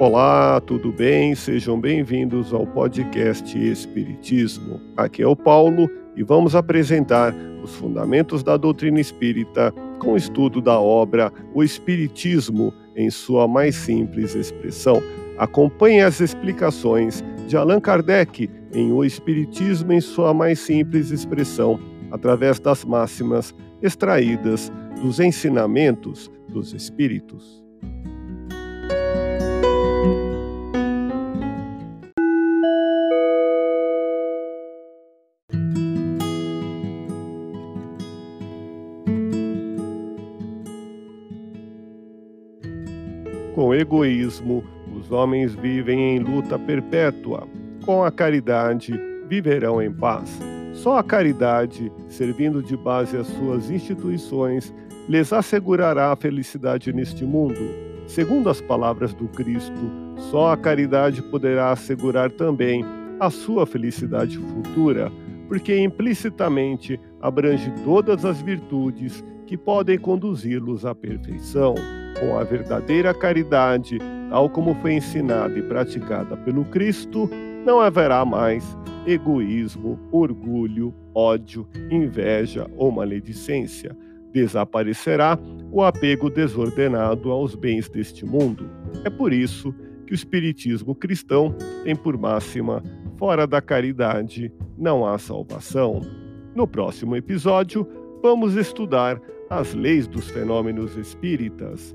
Olá, tudo bem? Sejam bem-vindos ao podcast Espiritismo. Aqui é o Paulo e vamos apresentar os fundamentos da doutrina espírita com o estudo da obra O Espiritismo em sua mais simples expressão. Acompanhe as explicações de Allan Kardec em O Espiritismo em sua mais simples expressão, através das máximas extraídas dos ensinamentos dos Espíritos. Com egoísmo, os homens vivem em luta perpétua. Com a caridade, viverão em paz. Só a caridade, servindo de base às suas instituições, lhes assegurará a felicidade neste mundo. Segundo as palavras do Cristo, só a caridade poderá assegurar também a sua felicidade futura, porque implicitamente abrange todas as virtudes que podem conduzi-los à perfeição com a verdadeira caridade, tal como foi ensinada e praticada pelo Cristo, não haverá mais egoísmo, orgulho, ódio, inveja ou maledicência. Desaparecerá o apego desordenado aos bens deste mundo. É por isso que o Espiritismo cristão tem por máxima: fora da caridade não há salvação. No próximo episódio, vamos estudar as leis dos fenômenos espíritas.